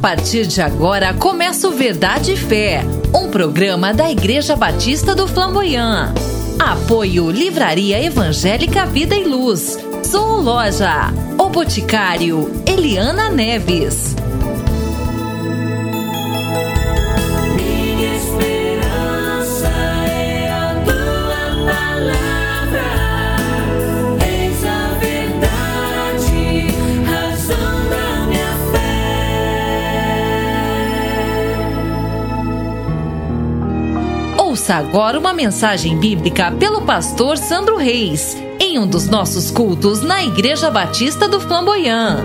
partir de agora começa o Verdade e Fé, um programa da Igreja Batista do Flamboyant. Apoio Livraria Evangélica Vida e Luz. Sou Loja. O Boticário Eliana Neves. Ouça agora uma mensagem bíblica pelo pastor Sandro Reis, em um dos nossos cultos na Igreja Batista do Flamboyant.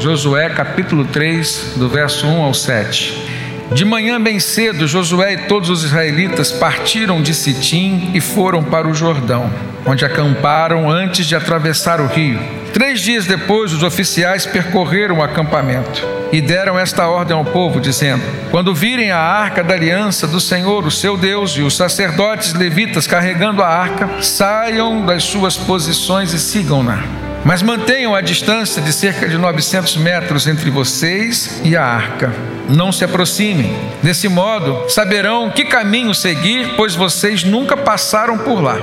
Josué capítulo 3, do verso 1 ao 7. De manhã bem cedo, Josué e todos os israelitas partiram de Sitim e foram para o Jordão, onde acamparam antes de atravessar o rio. Três dias depois, os oficiais percorreram o acampamento e deram esta ordem ao povo, dizendo: Quando virem a arca da aliança do Senhor, o seu Deus, e os sacerdotes levitas carregando a arca, saiam das suas posições e sigam-na. Mas mantenham a distância de cerca de 900 metros entre vocês e a arca. Não se aproximem. Desse modo, saberão que caminho seguir, pois vocês nunca passaram por lá.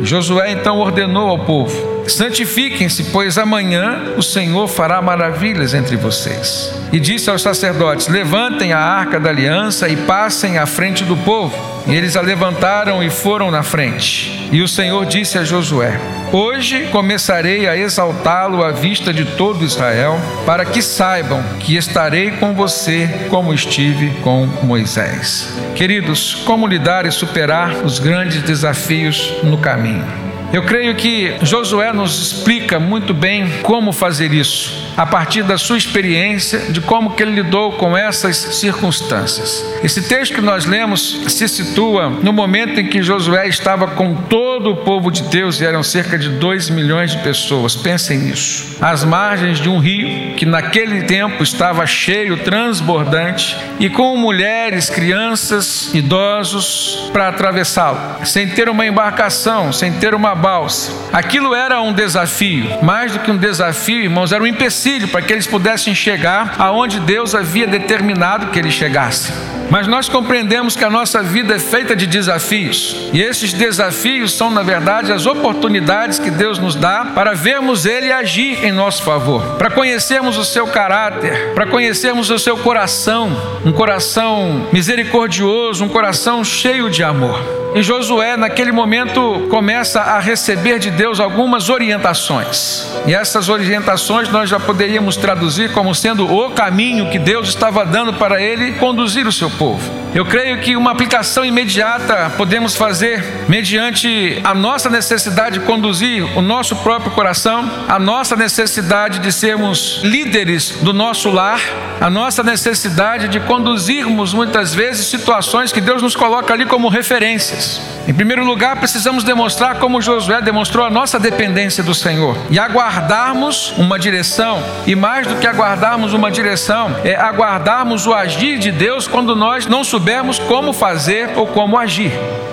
Josué então ordenou ao povo: Santifiquem-se, pois amanhã o Senhor fará maravilhas entre vocês. E disse aos sacerdotes: Levantem a arca da aliança e passem à frente do povo. E eles a levantaram e foram na frente. E o Senhor disse a Josué: Hoje começarei a exaltá-lo à vista de todo Israel, para que saibam que estarei com você como estive com Moisés. Queridos, como lidar e superar os grandes desafios no caminho? Eu creio que Josué nos explica muito bem como fazer isso, a partir da sua experiência, de como que ele lidou com essas circunstâncias. Esse texto que nós lemos se situa no momento em que Josué estava com todo o povo de Deus, e eram cerca de 2 milhões de pessoas. Pensem nisso. Às margens de um rio que naquele tempo estava cheio, transbordante, e com mulheres, crianças, idosos para atravessá-lo, sem ter uma embarcação, sem ter uma balsa. Aquilo era um desafio, mais do que um desafio, irmãos, era um empecilho para que eles pudessem chegar aonde Deus havia determinado que eles chegassem. Mas nós compreendemos que a nossa vida é feita de desafios, e esses desafios são, na verdade, as oportunidades que Deus nos dá para vermos Ele agir em nosso favor, para conhecermos o seu caráter, para conhecermos o seu coração, um coração misericordioso, um coração cheio de amor. E Josué, naquele momento, começa a receber de Deus algumas orientações. E essas orientações nós já poderíamos traduzir como sendo o caminho que Deus estava dando para ele conduzir o seu povo. Eu creio que uma aplicação imediata podemos fazer mediante a nossa necessidade de conduzir o nosso próprio coração, a nossa necessidade de sermos líderes do nosso lar, a nossa necessidade de conduzirmos muitas vezes situações que Deus nos coloca ali como referências. Em primeiro lugar, precisamos demonstrar como Josué demonstrou a nossa dependência do Senhor e aguardarmos uma direção, e mais do que aguardarmos uma direção, é aguardarmos o agir de Deus quando nós não subimos soubermos como fazer ou como agir.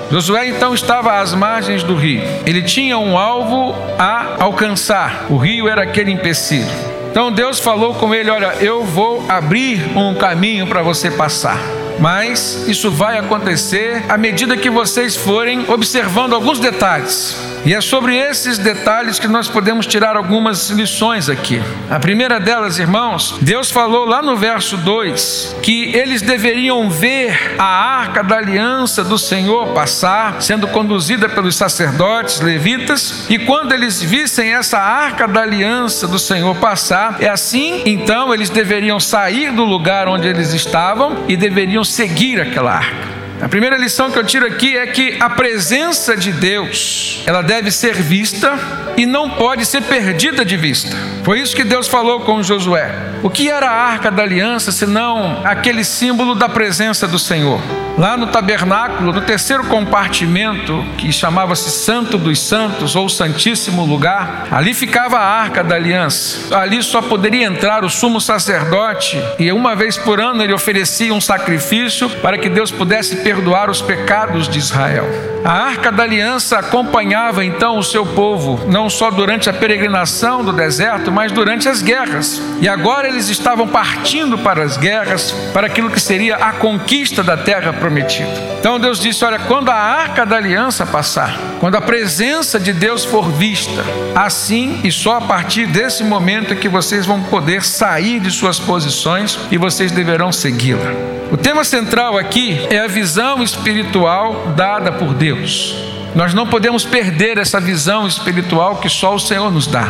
Josué então estava às margens do rio. Ele tinha um alvo a alcançar. O rio era aquele empecilho. Então Deus falou com ele: Olha, eu vou abrir um caminho para você passar. Mas isso vai acontecer à medida que vocês forem observando alguns detalhes. E é sobre esses detalhes que nós podemos tirar algumas lições aqui. A primeira delas, irmãos, Deus falou lá no verso 2 que eles deveriam ver a arca da aliança do Senhor passar, sendo conduzida pelos sacerdotes levitas, e quando eles vissem essa arca da aliança do Senhor passar, é assim, então eles deveriam sair do lugar onde eles estavam e deveriam seguir aquela arca. A primeira lição que eu tiro aqui é que a presença de Deus, ela deve ser vista e não pode ser perdida de vista. Foi isso que Deus falou com Josué. O que era a arca da aliança senão aquele símbolo da presença do Senhor? Lá no tabernáculo, no terceiro compartimento, que chamava-se Santo dos Santos ou Santíssimo Lugar, ali ficava a arca da aliança. Ali só poderia entrar o sumo sacerdote e uma vez por ano ele oferecia um sacrifício para que Deus pudesse perdoar os pecados de Israel. A arca da aliança acompanhava então o seu povo, não só durante a peregrinação do deserto, mas durante as guerras. E agora eles estavam partindo para as guerras, para aquilo que seria a conquista da terra prometida. Então Deus disse: Olha, quando a arca da aliança passar, quando a presença de Deus for vista, assim e só a partir desse momento é que vocês vão poder sair de suas posições e vocês deverão segui-la. O tema central aqui é a visão espiritual dada por Deus. Nós não podemos perder essa visão espiritual que só o Senhor nos dá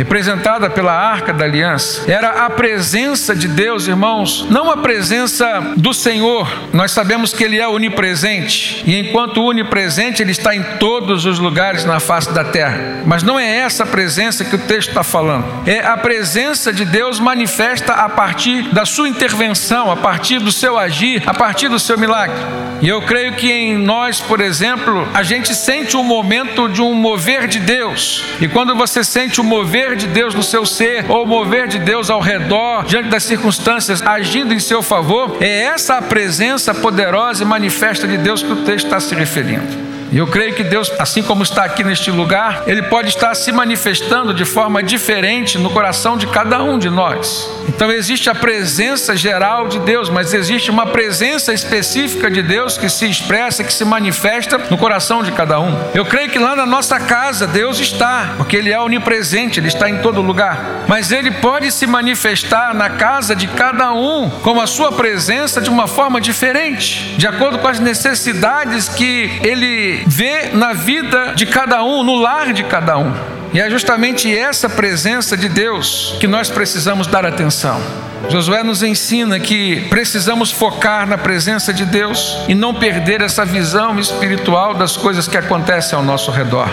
representada pela arca da aliança, era a presença de Deus, irmãos, não a presença do Senhor. Nós sabemos que Ele é onipresente, e enquanto onipresente, Ele está em todos os lugares na face da terra. Mas não é essa presença que o texto está falando, é a presença de Deus manifesta a partir da sua intervenção, a partir do seu agir, a partir do seu milagre. E eu creio que em nós, por exemplo, a gente sente um momento de um mover de Deus, e quando você sente o mover mover de Deus no seu ser, ou mover de Deus ao redor, diante das circunstâncias, agindo em seu favor, é essa a presença poderosa e manifesta de Deus que o texto está se referindo. E eu creio que Deus, assim como está aqui neste lugar, Ele pode estar se manifestando de forma diferente no coração de cada um de nós. Então existe a presença geral de Deus, mas existe uma presença específica de Deus que se expressa, que se manifesta no coração de cada um. Eu creio que lá na nossa casa Deus está, porque Ele é onipresente, Ele está em todo lugar. Mas Ele pode se manifestar na casa de cada um com a sua presença de uma forma diferente, de acordo com as necessidades que Ele vê na vida de cada um, no lar de cada um. E é justamente essa presença de Deus que nós precisamos dar atenção. Josué nos ensina que precisamos focar na presença de Deus e não perder essa visão espiritual das coisas que acontecem ao nosso redor.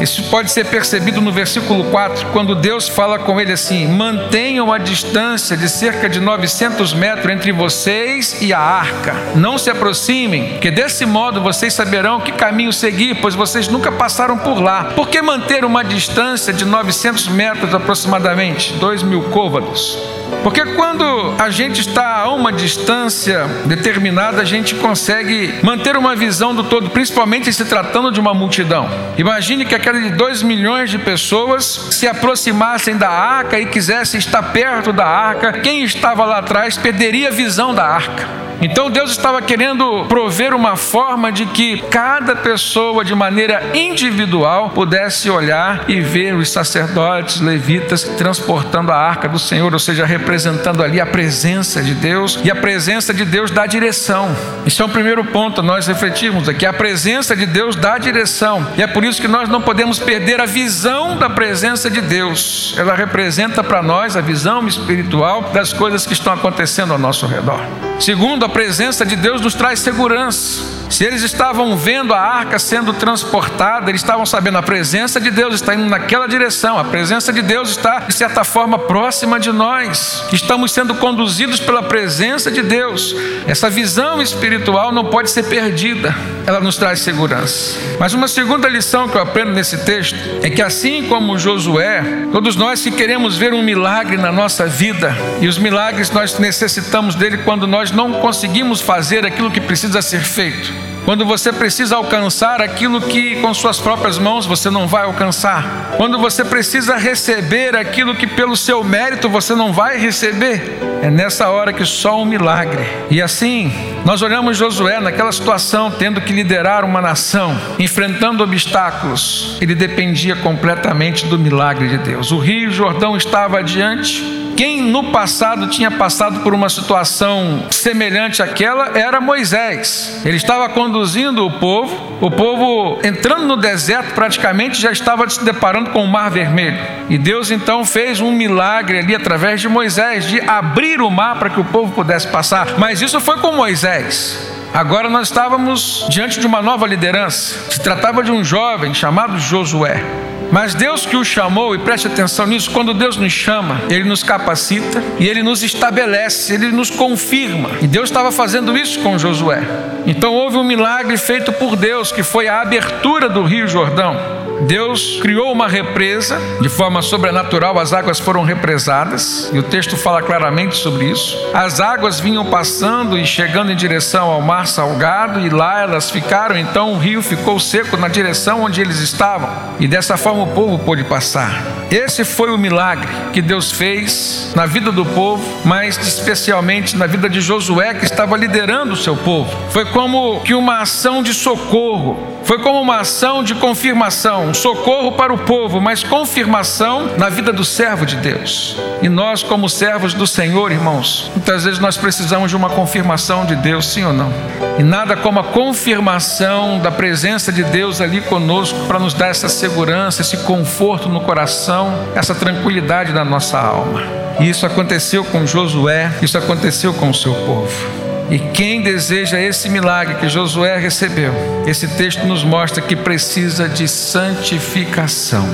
Isso pode ser percebido no versículo 4, quando Deus fala com ele assim: mantenham a distância de cerca de 900 metros entre vocês e a arca. Não se aproximem, que desse modo vocês saberão que caminho seguir, pois vocês nunca passaram por lá. Por que manter uma distância de 900 metros aproximadamente? 2 mil côvados. Porque quando a gente está a uma distância determinada, a gente consegue manter uma visão do todo, principalmente se tratando de uma multidão. Imagine que aqueles 2 milhões de pessoas se aproximassem da arca e quisessem estar perto da arca. Quem estava lá atrás perderia a visão da arca. Então Deus estava querendo prover uma forma de que cada pessoa, de maneira individual, pudesse olhar e ver os sacerdotes, levitas, transportando a arca do Senhor, ou seja, representando ali a presença de Deus, e a presença de Deus dá direção. Isso é o primeiro ponto, nós refletimos aqui. A presença de Deus dá direção, e é por isso que nós não podemos perder a visão da presença de Deus. Ela representa para nós a visão espiritual das coisas que estão acontecendo ao nosso redor. Segundo, a presença de Deus nos traz segurança. Se eles estavam vendo a arca sendo transportada, eles estavam sabendo a presença de Deus está indo naquela direção, a presença de Deus está, de certa forma, próxima de nós. Estamos sendo conduzidos pela presença de Deus. Essa visão espiritual não pode ser perdida, ela nos traz segurança. Mas uma segunda lição que eu aprendo nesse texto é que, assim como Josué, todos nós que queremos ver um milagre na nossa vida, e os milagres nós necessitamos dele quando nós não conseguimos fazer aquilo que precisa ser feito quando você precisa alcançar aquilo que com suas próprias mãos você não vai alcançar, quando você precisa receber aquilo que pelo seu mérito você não vai receber, é nessa hora que só um milagre. E assim, nós olhamos Josué naquela situação, tendo que liderar uma nação, enfrentando obstáculos, ele dependia completamente do milagre de Deus. O Rio Jordão estava adiante, quem no passado tinha passado por uma situação semelhante àquela era Moisés. Ele estava conduzindo o povo, o povo entrando no deserto praticamente já estava se deparando com o Mar Vermelho. E Deus então fez um milagre ali através de Moisés, de abrir o mar para que o povo pudesse passar. Mas isso foi com Moisés. Agora nós estávamos diante de uma nova liderança. Se tratava de um jovem chamado Josué. Mas Deus que o chamou, e preste atenção nisso, quando Deus nos chama, Ele nos capacita e Ele nos estabelece, Ele nos confirma. E Deus estava fazendo isso com Josué. Então houve um milagre feito por Deus, que foi a abertura do Rio Jordão. Deus criou uma represa, de forma sobrenatural as águas foram represadas, e o texto fala claramente sobre isso. As águas vinham passando e chegando em direção ao mar salgado, e lá elas ficaram, então o rio ficou seco na direção onde eles estavam, e dessa forma o povo pôde passar. Esse foi o milagre que Deus fez na vida do povo, mas especialmente na vida de Josué, que estava liderando o seu povo. Foi como que uma ação de socorro foi como uma ação de confirmação, um socorro para o povo, mas confirmação na vida do servo de Deus. E nós, como servos do Senhor, irmãos, muitas vezes nós precisamos de uma confirmação de Deus, sim ou não? E nada como a confirmação da presença de Deus ali conosco para nos dar essa segurança, esse conforto no coração, essa tranquilidade na nossa alma. E isso aconteceu com Josué, isso aconteceu com o seu povo. E quem deseja esse milagre que Josué recebeu, esse texto nos mostra que precisa de santificação.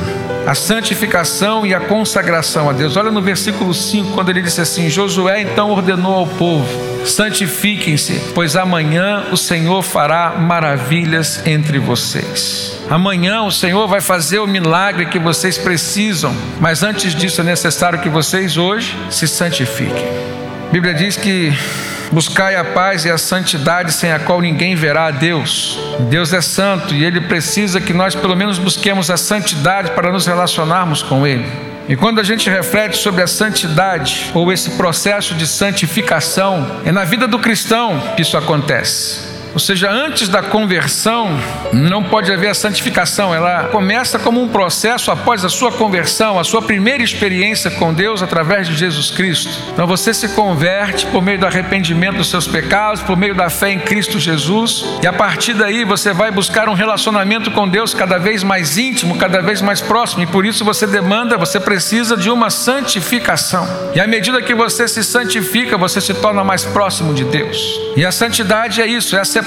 A santificação e a consagração a Deus. Olha no versículo 5, quando ele disse assim: Josué então ordenou ao povo: santifiquem-se, pois amanhã o Senhor fará maravilhas entre vocês. Amanhã o Senhor vai fazer o milagre que vocês precisam, mas antes disso é necessário que vocês hoje se santifiquem. A Bíblia diz que Buscai a paz e a santidade sem a qual ninguém verá a Deus. Deus é santo e Ele precisa que nós, pelo menos, busquemos a santidade para nos relacionarmos com Ele. E quando a gente reflete sobre a santidade ou esse processo de santificação, é na vida do cristão que isso acontece. Ou seja, antes da conversão, não pode haver a santificação, ela começa como um processo após a sua conversão, a sua primeira experiência com Deus através de Jesus Cristo. Então você se converte por meio do arrependimento dos seus pecados, por meio da fé em Cristo Jesus, e a partir daí você vai buscar um relacionamento com Deus cada vez mais íntimo, cada vez mais próximo, e por isso você demanda, você precisa de uma santificação. E à medida que você se santifica, você se torna mais próximo de Deus. E a santidade é isso, é a separação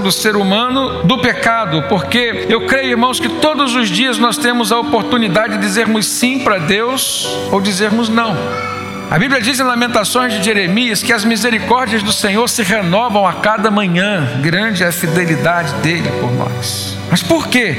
do ser humano do pecado, porque eu creio, irmãos, que todos os dias nós temos a oportunidade de dizermos sim para Deus ou dizermos não. A Bíblia diz em Lamentações de Jeremias que as misericórdias do Senhor se renovam a cada manhã, grande é a fidelidade dele por nós. Mas por quê?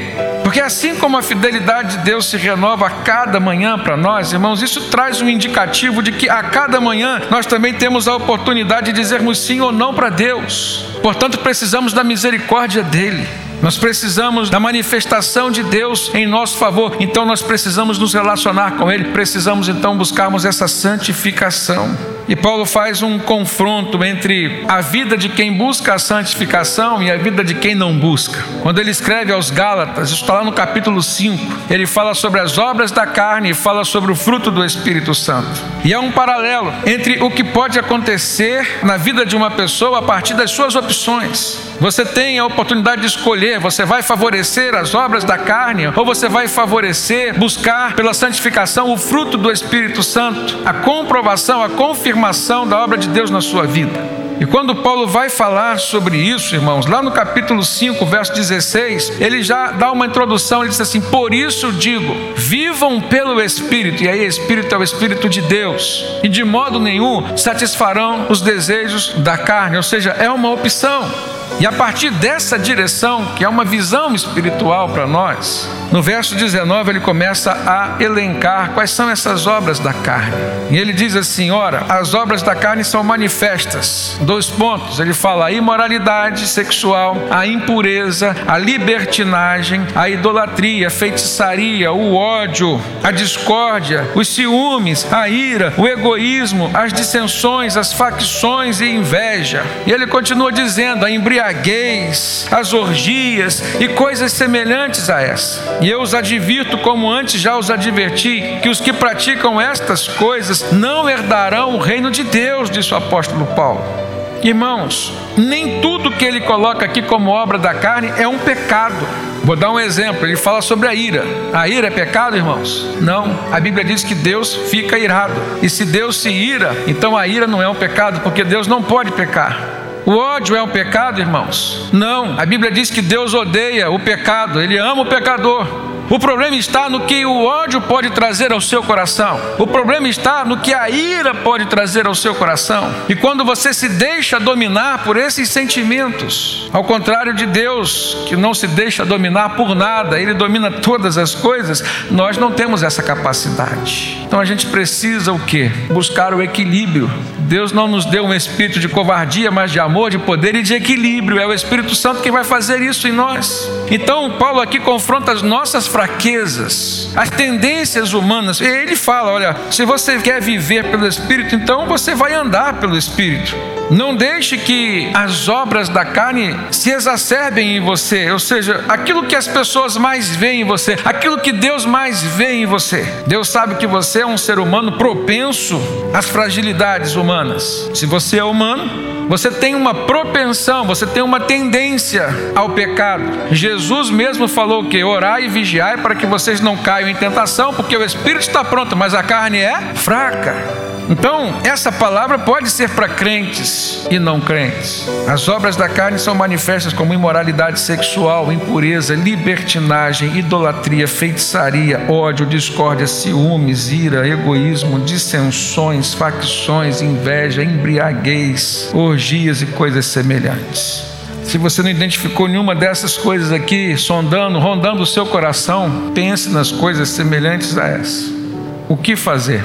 Porque assim como a fidelidade de Deus se renova a cada manhã para nós, irmãos, isso traz um indicativo de que a cada manhã nós também temos a oportunidade de dizermos sim ou não para Deus. Portanto, precisamos da misericórdia dele. Nós precisamos da manifestação de Deus em nosso favor, então nós precisamos nos relacionar com Ele, precisamos então buscarmos essa santificação. E Paulo faz um confronto entre a vida de quem busca a santificação e a vida de quem não busca. Quando ele escreve aos Gálatas, isso está lá no capítulo 5, ele fala sobre as obras da carne e fala sobre o fruto do Espírito Santo. E há um paralelo entre o que pode acontecer na vida de uma pessoa a partir das suas opções. Você tem a oportunidade de escolher: você vai favorecer as obras da carne ou você vai favorecer, buscar pela santificação o fruto do Espírito Santo, a comprovação, a confirmação da obra de Deus na sua vida. E quando Paulo vai falar sobre isso, irmãos, lá no capítulo 5, verso 16, ele já dá uma introdução, ele diz assim: Por isso digo, vivam pelo Espírito, e aí Espírito é o Espírito de Deus, e de modo nenhum satisfarão os desejos da carne, ou seja, é uma opção. E a partir dessa direção, que é uma visão espiritual para nós, no verso 19 ele começa a elencar quais são essas obras da carne. E ele diz assim: ora, as obras da carne são manifestas. Dois pontos. Ele fala a imoralidade sexual, a impureza, a libertinagem, a idolatria, a feitiçaria, o ódio, a discórdia, os ciúmes, a ira, o egoísmo, as dissensões, as facções e inveja. E ele continua dizendo: a embriaguez embriaguez, as orgias e coisas semelhantes a essa. E eu os advirto, como antes já os adverti, que os que praticam estas coisas não herdarão o reino de Deus, disse o apóstolo Paulo. Irmãos, nem tudo que ele coloca aqui como obra da carne é um pecado. Vou dar um exemplo, ele fala sobre a ira. A ira é pecado, irmãos? Não. A Bíblia diz que Deus fica irado. E se Deus se ira, então a ira não é um pecado, porque Deus não pode pecar. O ódio é um pecado, irmãos? Não. A Bíblia diz que Deus odeia o pecado, ele ama o pecador. O problema está no que o ódio pode trazer ao seu coração. O problema está no que a ira pode trazer ao seu coração. E quando você se deixa dominar por esses sentimentos, ao contrário de Deus, que não se deixa dominar por nada, Ele domina todas as coisas, nós não temos essa capacidade. Então a gente precisa o que? Buscar o equilíbrio. Deus não nos deu um espírito de covardia, mas de amor, de poder e de equilíbrio. É o Espírito Santo que vai fazer isso em nós. Então Paulo aqui confronta as nossas fraquezas, as tendências humanas. Ele fala: olha, se você quer viver pelo Espírito, então você vai andar pelo Espírito. Não deixe que as obras da carne se exacerbem em você, ou seja, aquilo que as pessoas mais veem em você, aquilo que Deus mais vê em você. Deus sabe que você é um ser humano propenso às fragilidades humanas. Se você é humano, você tem uma propensão, você tem uma tendência ao pecado. Jesus mesmo falou que orai e vigiai para que vocês não caiam em tentação, porque o espírito está pronto, mas a carne é fraca. Então, essa palavra pode ser para crentes e não crentes. As obras da carne são manifestas como imoralidade sexual, impureza, libertinagem, idolatria, feitiçaria, ódio, discórdia, ciúmes, ira, egoísmo, dissensões, facções, inveja, embriaguez, orgias e coisas semelhantes. Se você não identificou nenhuma dessas coisas aqui, sondando, rondando o seu coração, pense nas coisas semelhantes a essa. O que fazer?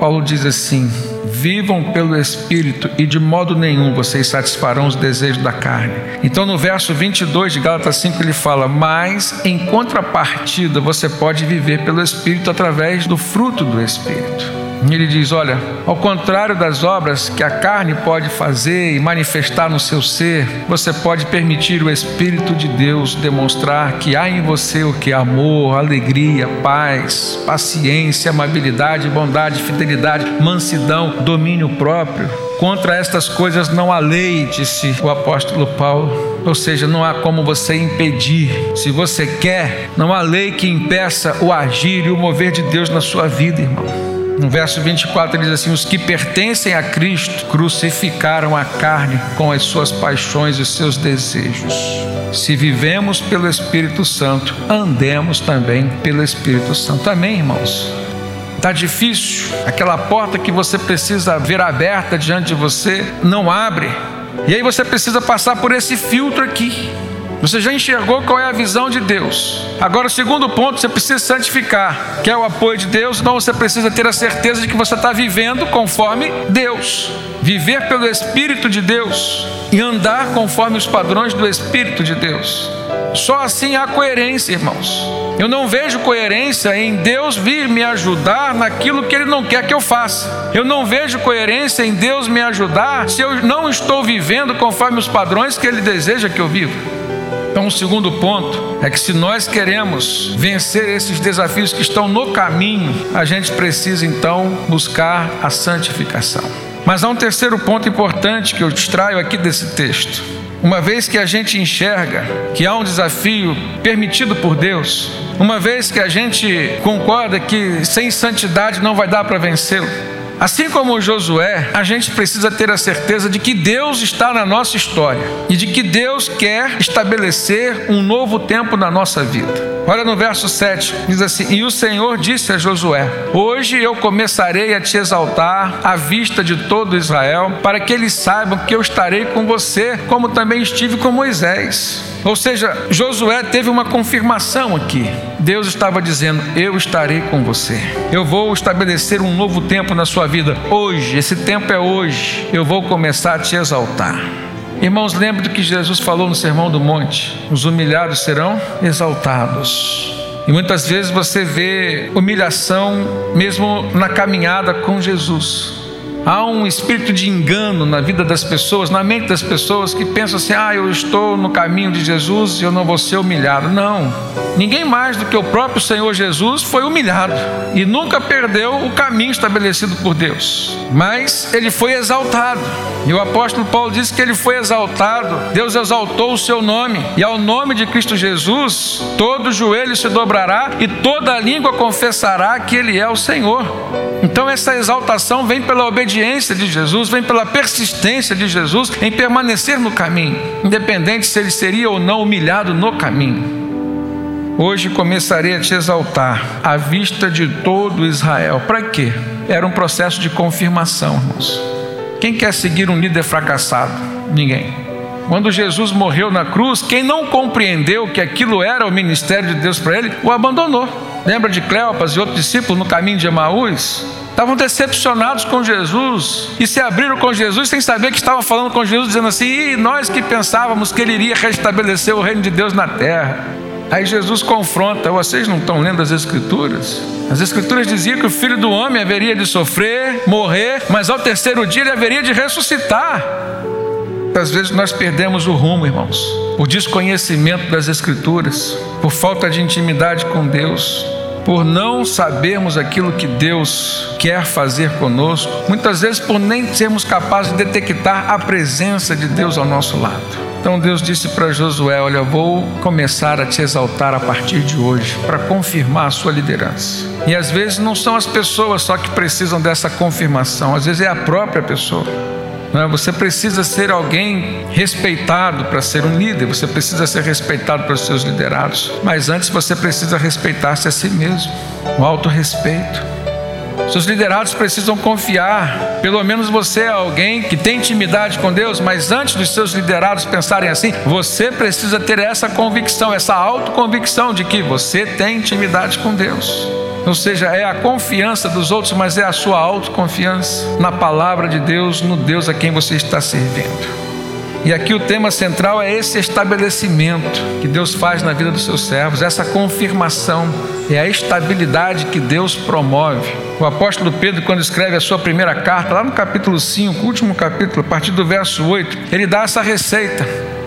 Paulo diz assim: vivam pelo Espírito e de modo nenhum vocês satisfarão os desejos da carne. Então, no verso 22 de Gálatas 5, ele fala: Mas em contrapartida, você pode viver pelo Espírito através do fruto do Espírito. Ele diz: Olha, ao contrário das obras que a carne pode fazer e manifestar no seu ser, você pode permitir o Espírito de Deus demonstrar que há em você o que? Amor, alegria, paz, paciência, amabilidade, bondade, fidelidade, mansidão, domínio próprio. Contra estas coisas não há lei, disse o apóstolo Paulo. Ou seja, não há como você impedir. Se você quer, não há lei que impeça o agir e o mover de Deus na sua vida, irmão. No verso 24 diz assim: Os que pertencem a Cristo crucificaram a carne com as suas paixões e seus desejos. Se vivemos pelo Espírito Santo, andemos também pelo Espírito Santo. Amém, irmãos? Está difícil, aquela porta que você precisa ver aberta diante de você não abre, e aí você precisa passar por esse filtro aqui. Você já enxergou qual é a visão de Deus. Agora, o segundo ponto, você precisa santificar, que é o apoio de Deus. Então, você precisa ter a certeza de que você está vivendo conforme Deus. Viver pelo Espírito de Deus e andar conforme os padrões do Espírito de Deus. Só assim há coerência, irmãos. Eu não vejo coerência em Deus vir me ajudar naquilo que Ele não quer que eu faça. Eu não vejo coerência em Deus me ajudar se eu não estou vivendo conforme os padrões que Ele deseja que eu viva. Então, o segundo ponto é que se nós queremos vencer esses desafios que estão no caminho, a gente precisa então buscar a santificação. Mas há um terceiro ponto importante que eu extraio aqui desse texto. Uma vez que a gente enxerga que há um desafio permitido por Deus, uma vez que a gente concorda que sem santidade não vai dar para vencê-lo, Assim como Josué, a gente precisa ter a certeza de que Deus está na nossa história e de que Deus quer estabelecer um novo tempo na nossa vida. Olha no verso 7, diz assim: E o Senhor disse a Josué: Hoje eu começarei a te exaltar à vista de todo Israel, para que eles saibam que eu estarei com você, como também estive com Moisés. Ou seja, Josué teve uma confirmação aqui. Deus estava dizendo: Eu estarei com você. Eu vou estabelecer um novo tempo na sua vida. Hoje, esse tempo é hoje. Eu vou começar a te exaltar. Irmãos, lembre do que Jesus falou no Sermão do Monte: os humilhados serão exaltados. E muitas vezes você vê humilhação mesmo na caminhada com Jesus. Há um espírito de engano na vida das pessoas, na mente das pessoas que pensam assim: ah, eu estou no caminho de Jesus e eu não vou ser humilhado. Não. Ninguém mais do que o próprio Senhor Jesus foi humilhado e nunca perdeu o caminho estabelecido por Deus. Mas ele foi exaltado. E o apóstolo Paulo diz que ele foi exaltado. Deus exaltou o seu nome. E ao nome de Cristo Jesus, todo joelho se dobrará e toda língua confessará que ele é o Senhor. Então, essa exaltação vem pela obediência de Jesus, vem pela persistência de Jesus em permanecer no caminho, independente se ele seria ou não humilhado no caminho. Hoje começarei a te exaltar à vista de todo Israel. Para quê? Era um processo de confirmação, irmãos. Quem quer seguir um líder fracassado? Ninguém. Quando Jesus morreu na cruz, quem não compreendeu que aquilo era o ministério de Deus para ele, o abandonou. Lembra de Cleopas e outros discípulos no caminho de Emaús? Estavam decepcionados com Jesus e se abriram com Jesus sem saber que estavam falando com Jesus, dizendo assim: e nós que pensávamos que ele iria restabelecer o reino de Deus na terra. Aí Jesus confronta: vocês não estão lendo as Escrituras? As Escrituras diziam que o filho do homem haveria de sofrer, morrer, mas ao terceiro dia ele haveria de ressuscitar. Às vezes nós perdemos o rumo, irmãos, por desconhecimento das Escrituras, por falta de intimidade com Deus, por não sabermos aquilo que Deus quer fazer conosco, muitas vezes por nem sermos capazes de detectar a presença de Deus ao nosso lado. Então Deus disse para Josué: Olha, vou começar a te exaltar a partir de hoje, para confirmar a sua liderança. E às vezes não são as pessoas só que precisam dessa confirmação, às vezes é a própria pessoa. É? Você precisa ser alguém respeitado para ser um líder, você precisa ser respeitado pelos seus liderados, mas antes você precisa respeitar-se a si mesmo, o autorrespeito. Seus liderados precisam confiar, pelo menos você é alguém que tem intimidade com Deus, mas antes dos seus liderados pensarem assim, você precisa ter essa convicção, essa autoconvicção de que você tem intimidade com Deus. Ou seja, é a confiança dos outros, mas é a sua autoconfiança na palavra de Deus, no Deus a quem você está servindo. E aqui o tema central é esse estabelecimento que Deus faz na vida dos seus servos, essa confirmação, é a estabilidade que Deus promove. O apóstolo Pedro, quando escreve a sua primeira carta, lá no capítulo 5, último capítulo, a partir do verso 8, ele dá essa receita.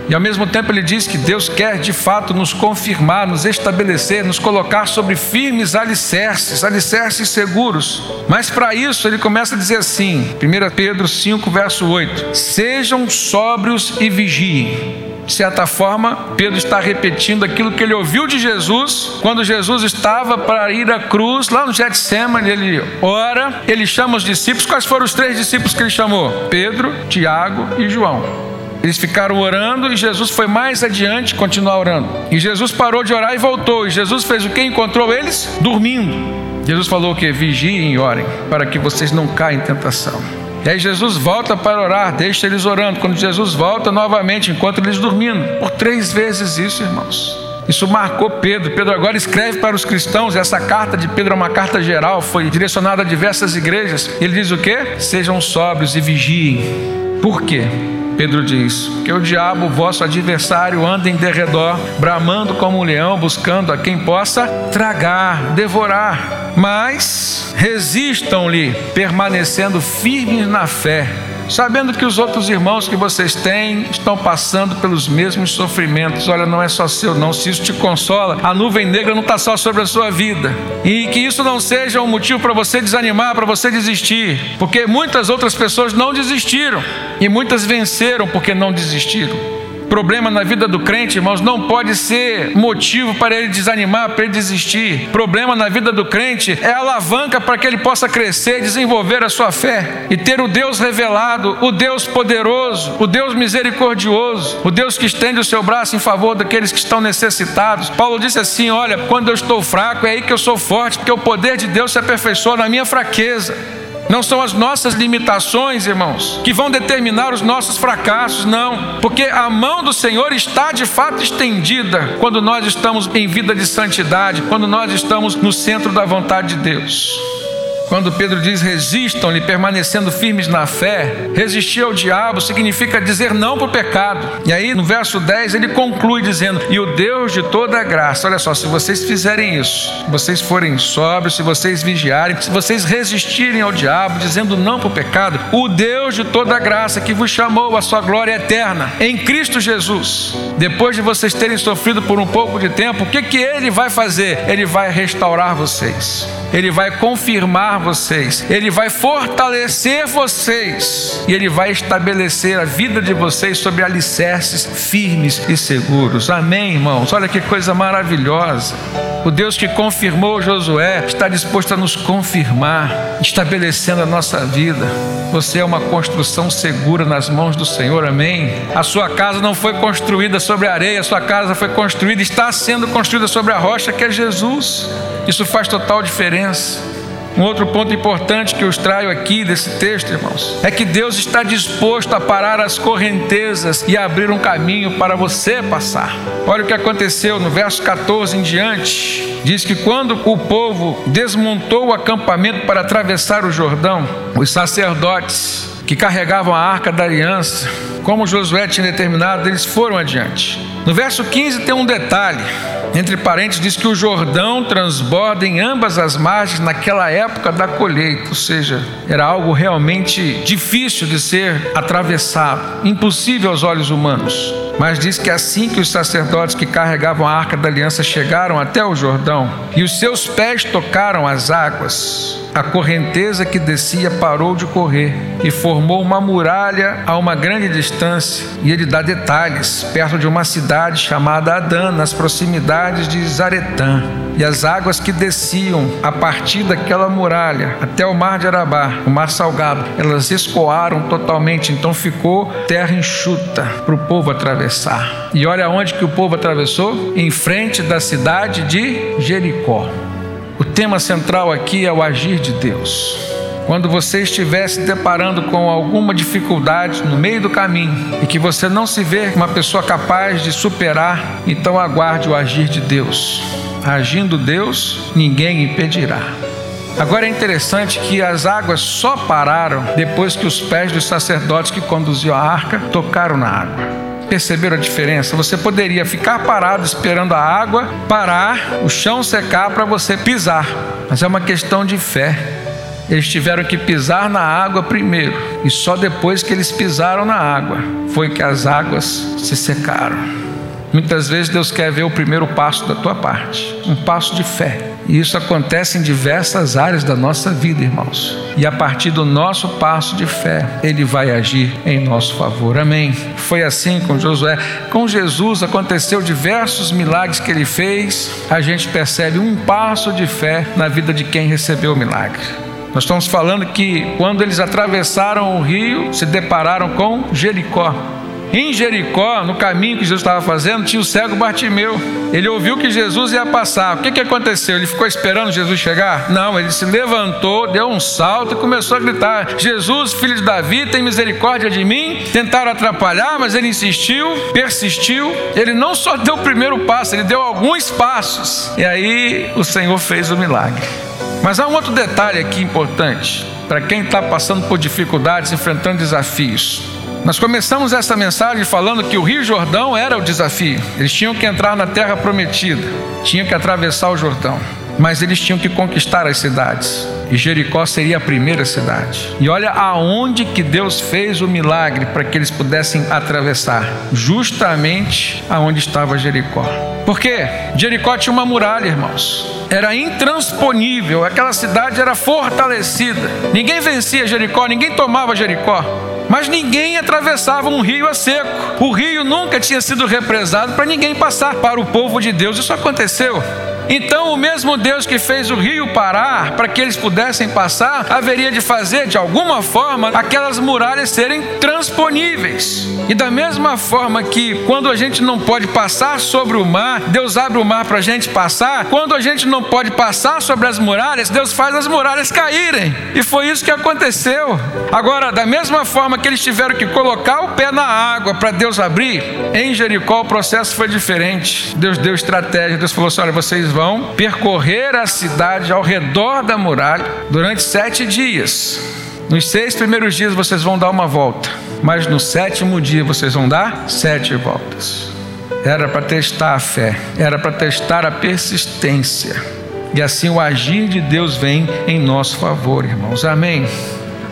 E ao mesmo tempo ele diz que Deus quer de fato nos confirmar, nos estabelecer, nos colocar sobre firmes alicerces, alicerces seguros. Mas para isso ele começa a dizer assim, 1 Pedro 5, verso 8: Sejam sóbrios e vigiem. De certa forma, Pedro está repetindo aquilo que ele ouviu de Jesus quando Jesus estava para ir à cruz, lá no Getsemane, ele ora, ele chama os discípulos. Quais foram os três discípulos que ele chamou? Pedro, Tiago e João. Eles ficaram orando e Jesus foi mais adiante continuar orando. E Jesus parou de orar e voltou. E Jesus fez o que? Encontrou eles dormindo. Jesus falou que? Vigiem e orem, para que vocês não caem em tentação. E aí Jesus volta para orar, deixa eles orando. Quando Jesus volta novamente, encontra eles dormindo. Por três vezes isso, irmãos. Isso marcou Pedro. Pedro agora escreve para os cristãos. Essa carta de Pedro é uma carta geral, foi direcionada a diversas igrejas. Ele diz o que? Sejam sóbrios e vigiem. Por quê? Pedro diz: Que o diabo, vosso adversário, anda em derredor, bramando como um leão, buscando a quem possa tragar, devorar. Mas resistam-lhe, permanecendo firmes na fé sabendo que os outros irmãos que vocês têm estão passando pelos mesmos sofrimentos. Olha, não é só seu, não. Se isso te consola, a nuvem negra não está só sobre a sua vida. E que isso não seja um motivo para você desanimar, para você desistir, porque muitas outras pessoas não desistiram e muitas venceram porque não desistiram problema na vida do crente, irmãos, não pode ser motivo para ele desanimar, para ele desistir. Problema na vida do crente é alavanca para que ele possa crescer, desenvolver a sua fé e ter o Deus revelado, o Deus poderoso, o Deus misericordioso, o Deus que estende o seu braço em favor daqueles que estão necessitados. Paulo disse assim: Olha, quando eu estou fraco, é aí que eu sou forte, porque o poder de Deus se aperfeiçoa na minha fraqueza. Não são as nossas limitações, irmãos, que vão determinar os nossos fracassos, não. Porque a mão do Senhor está de fato estendida quando nós estamos em vida de santidade, quando nós estamos no centro da vontade de Deus. Quando Pedro diz resistam-lhe, permanecendo firmes na fé, resistir ao diabo significa dizer não para o pecado. E aí no verso 10 ele conclui dizendo: E o Deus de toda graça, olha só, se vocês fizerem isso, se vocês forem sóbrios, se vocês vigiarem, se vocês resistirem ao diabo, dizendo não para o pecado, o Deus de toda graça que vos chamou à sua glória eterna em Cristo Jesus, depois de vocês terem sofrido por um pouco de tempo, o que, que ele vai fazer? Ele vai restaurar vocês, ele vai confirmar vocês, Ele vai fortalecer vocês e Ele vai estabelecer a vida de vocês sobre alicerces firmes e seguros. Amém, irmãos? Olha que coisa maravilhosa. O Deus que confirmou Josué está disposto a nos confirmar, estabelecendo a nossa vida. Você é uma construção segura nas mãos do Senhor, amém? A sua casa não foi construída sobre areia, a sua casa foi construída, está sendo construída sobre a rocha que é Jesus. Isso faz total diferença. Um outro ponto importante que eu extraio aqui desse texto, irmãos, é que Deus está disposto a parar as correntezas e abrir um caminho para você passar. Olha o que aconteceu no verso 14 em diante. Diz que quando o povo desmontou o acampamento para atravessar o Jordão, os sacerdotes que carregavam a arca da aliança, como Josué tinha determinado, eles foram adiante. No verso 15 tem um detalhe. Entre parênteses, diz que o Jordão transborda em ambas as margens naquela época da colheita, ou seja, era algo realmente difícil de ser atravessado, impossível aos olhos humanos. Mas diz que assim que os sacerdotes que carregavam a arca da aliança chegaram até o Jordão e os seus pés tocaram as águas, a correnteza que descia parou de correr e formou uma muralha a uma grande distância. E ele dá detalhes, perto de uma cidade chamada Adã, nas proximidades de Zaretã. E as águas que desciam a partir daquela muralha até o mar de Arabá, o mar salgado, elas escoaram totalmente, então ficou terra enxuta para o povo atravessar. E olha onde que o povo atravessou? Em frente da cidade de Jericó. Tema central aqui é o agir de Deus. Quando você estiver se deparando com alguma dificuldade no meio do caminho e que você não se vê uma pessoa capaz de superar, então aguarde o agir de Deus. Agindo Deus, ninguém impedirá. Agora é interessante que as águas só pararam depois que os pés dos sacerdotes que conduziam a arca tocaram na água. Perceberam a diferença? Você poderia ficar parado esperando a água parar, o chão secar para você pisar, mas é uma questão de fé. Eles tiveram que pisar na água primeiro, e só depois que eles pisaram na água foi que as águas se secaram. Muitas vezes Deus quer ver o primeiro passo da tua parte, um passo de fé. E isso acontece em diversas áreas da nossa vida, irmãos. E a partir do nosso passo de fé, Ele vai agir em nosso favor. Amém. Foi assim com Josué. Com Jesus aconteceu diversos milagres que Ele fez. A gente percebe um passo de fé na vida de quem recebeu o milagre. Nós estamos falando que quando eles atravessaram o rio, se depararam com Jericó. Em Jericó, no caminho que Jesus estava fazendo, tinha o cego Bartimeu. Ele ouviu que Jesus ia passar. O que, que aconteceu? Ele ficou esperando Jesus chegar? Não, ele se levantou, deu um salto e começou a gritar: Jesus, filho de Davi, tem misericórdia de mim. Tentaram atrapalhar, mas ele insistiu, persistiu. Ele não só deu o primeiro passo, ele deu alguns passos. E aí o Senhor fez o milagre. Mas há um outro detalhe aqui importante para quem está passando por dificuldades, enfrentando desafios. Nós começamos essa mensagem falando que o Rio Jordão era o desafio. Eles tinham que entrar na terra prometida, tinham que atravessar o Jordão, mas eles tinham que conquistar as cidades. E Jericó seria a primeira cidade. E olha aonde que Deus fez o milagre para que eles pudessem atravessar, justamente aonde estava Jericó. Porque Jericó tinha uma muralha, irmãos. Era intransponível, aquela cidade era fortalecida. Ninguém vencia Jericó, ninguém tomava Jericó mas ninguém atravessava um rio a seco. O rio nunca tinha sido represado para ninguém passar. Para o povo de Deus, isso aconteceu. Então, o mesmo Deus que fez o rio parar para que eles pudessem passar, haveria de fazer de alguma forma aquelas muralhas serem transponíveis. E da mesma forma que quando a gente não pode passar sobre o mar, Deus abre o mar para a gente passar. Quando a gente não pode passar sobre as muralhas, Deus faz as muralhas caírem. E foi isso que aconteceu. Agora, da mesma forma que eles tiveram que colocar o pé na água para Deus abrir, em Jericó o processo foi diferente. Deus deu estratégia. Deus falou assim: olha, vocês vão percorrer a cidade ao redor da muralha durante sete dias. Nos seis primeiros dias vocês vão dar uma volta, mas no sétimo dia vocês vão dar sete voltas. Era para testar a fé, era para testar a persistência. E assim o agir de Deus vem em nosso favor, irmãos. Amém.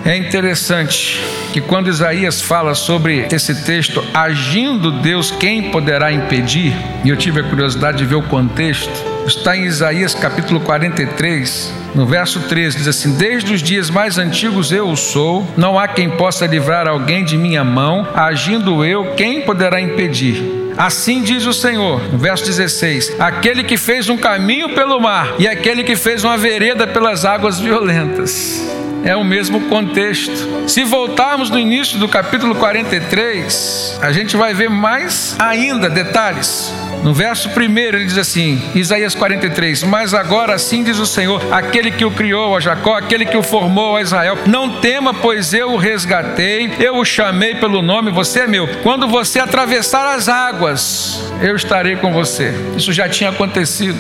É interessante que quando Isaías fala sobre esse texto, agindo Deus, quem poderá impedir? E eu tive a curiosidade de ver o contexto. está em Isaías capítulo 43, no verso 13, diz assim: Desde os dias mais antigos eu o sou, não há quem possa livrar alguém de minha mão, agindo eu, quem poderá impedir? Assim diz o Senhor, verso 16: Aquele que fez um caminho pelo mar e aquele que fez uma vereda pelas águas violentas. É o mesmo contexto. Se voltarmos no início do capítulo 43, a gente vai ver mais ainda detalhes. No verso 1 ele diz assim, Isaías 43: Mas agora assim diz o Senhor, aquele que o criou a Jacó, aquele que o formou a Israel: Não tema, pois eu o resgatei, eu o chamei pelo nome, você é meu. Quando você atravessar as águas, eu estarei com você. Isso já tinha acontecido.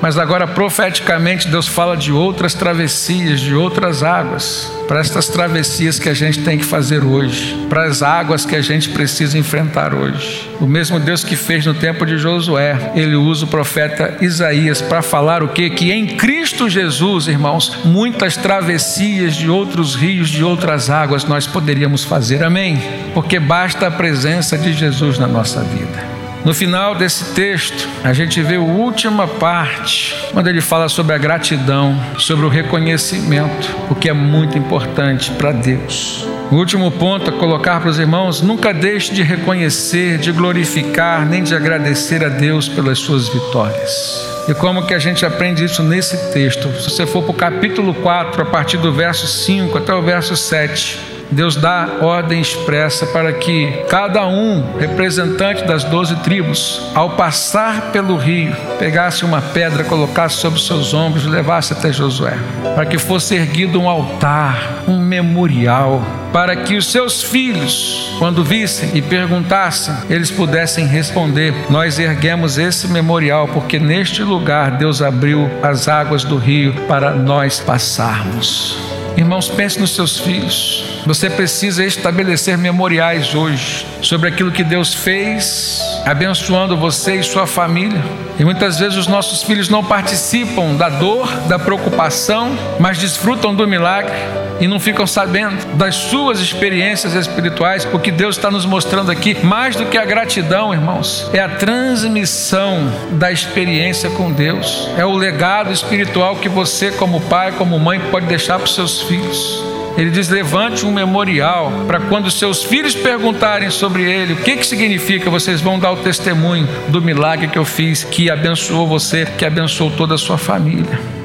Mas agora, profeticamente, Deus fala de outras travessias, de outras águas, para estas travessias que a gente tem que fazer hoje, para as águas que a gente precisa enfrentar hoje. O mesmo Deus que fez no tempo de Josué, ele usa o profeta Isaías para falar o quê? Que em Cristo Jesus, irmãos, muitas travessias de outros rios, de outras águas nós poderíamos fazer. Amém? Porque basta a presença de Jesus na nossa vida. No final desse texto, a gente vê a última parte, quando ele fala sobre a gratidão, sobre o reconhecimento, o que é muito importante para Deus. O último ponto a colocar para os irmãos: nunca deixe de reconhecer, de glorificar, nem de agradecer a Deus pelas suas vitórias. E como que a gente aprende isso nesse texto? Se você for para o capítulo 4, a partir do verso 5 até o verso 7, Deus dá ordem expressa para que cada um, representante das doze tribos, ao passar pelo rio, pegasse uma pedra, colocasse sobre seus ombros e levasse até Josué, para que fosse erguido um altar, um memorial, para que os seus filhos, quando vissem e perguntassem, eles pudessem responder: Nós erguemos esse memorial porque neste lugar Deus abriu as águas do rio para nós passarmos. Irmãos, pense nos seus filhos. Você precisa estabelecer memoriais hoje sobre aquilo que Deus fez, abençoando você e sua família. E muitas vezes os nossos filhos não participam da dor, da preocupação, mas desfrutam do milagre e não ficam sabendo das suas experiências espirituais. O que Deus está nos mostrando aqui, mais do que a gratidão, irmãos, é a transmissão da experiência com Deus, é o legado espiritual que você, como pai, como mãe, pode deixar para os seus filhos. Ele diz: levante um memorial para quando seus filhos perguntarem sobre ele, o que, que significa, vocês vão dar o testemunho do milagre que eu fiz, que abençoou você, que abençoou toda a sua família.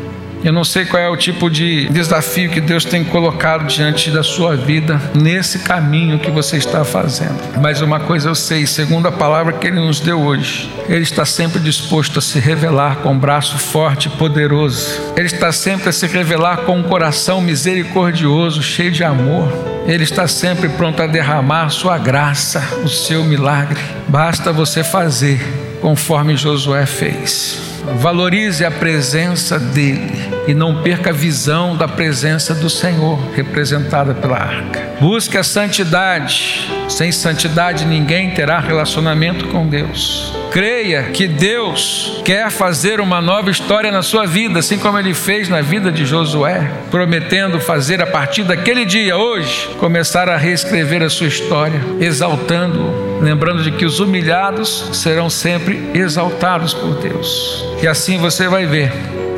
Eu não sei qual é o tipo de desafio que Deus tem colocado diante da sua vida nesse caminho que você está fazendo. Mas uma coisa eu sei, segundo a palavra que Ele nos deu hoje, Ele está sempre disposto a se revelar com um braço forte e poderoso. Ele está sempre a se revelar com um coração misericordioso, cheio de amor. Ele está sempre pronto a derramar sua graça, o seu milagre. Basta você fazer conforme Josué fez. Valorize a presença dele e não perca a visão da presença do Senhor representada pela arca. Busque a santidade. Sem santidade ninguém terá relacionamento com Deus. Creia que Deus quer fazer uma nova história na sua vida, assim como ele fez na vida de Josué, prometendo fazer a partir daquele dia, hoje, começar a reescrever a sua história, exaltando-o, lembrando de que os humilhados serão sempre exaltados por Deus. E assim você vai ver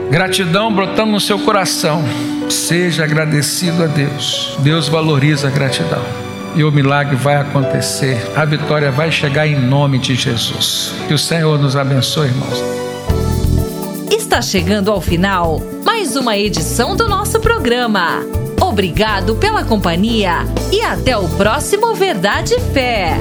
gratidão brotando no seu coração. Seja agradecido a Deus. Deus valoriza a gratidão e o milagre vai acontecer. A vitória vai chegar em nome de Jesus. Que o Senhor nos abençoe, irmãos. Está chegando ao final mais uma edição do nosso programa. Obrigado pela companhia e até o próximo Verdade e Fé.